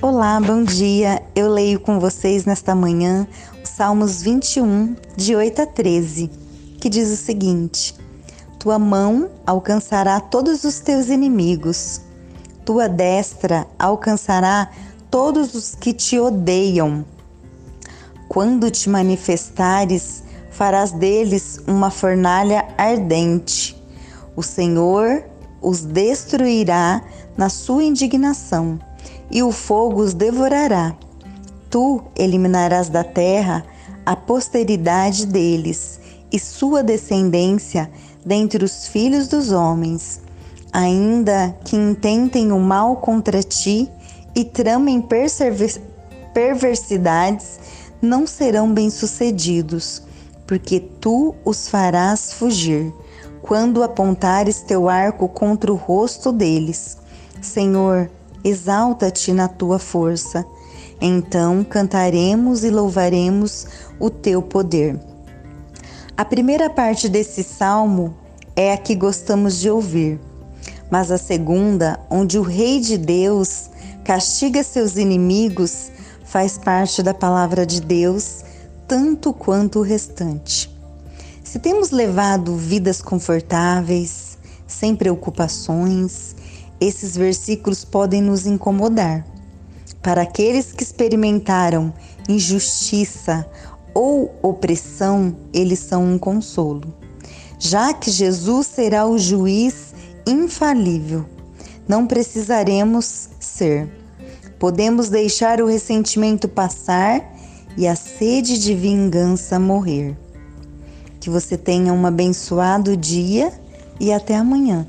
Olá, bom dia. Eu leio com vocês nesta manhã os Salmos 21, de 8 a 13, que diz o seguinte: Tua mão alcançará todos os teus inimigos, tua destra alcançará todos os que te odeiam. Quando te manifestares, farás deles uma fornalha ardente. O Senhor os destruirá na sua indignação e o fogo os devorará. Tu eliminarás da terra a posteridade deles e sua descendência dentre os filhos dos homens, ainda que intentem o mal contra ti e tramem perversidades, não serão bem-sucedidos, porque tu os farás fugir, quando apontares teu arco contra o rosto deles. Senhor, exalta-te na tua força. Então cantaremos e louvaremos o teu poder. A primeira parte desse salmo é a que gostamos de ouvir, mas a segunda, onde o Rei de Deus castiga seus inimigos, faz parte da palavra de Deus tanto quanto o restante. Se temos levado vidas confortáveis, sem preocupações, esses versículos podem nos incomodar. Para aqueles que experimentaram injustiça ou opressão, eles são um consolo. Já que Jesus será o juiz infalível, não precisaremos ser. Podemos deixar o ressentimento passar e a sede de vingança morrer. Que você tenha um abençoado dia e até amanhã.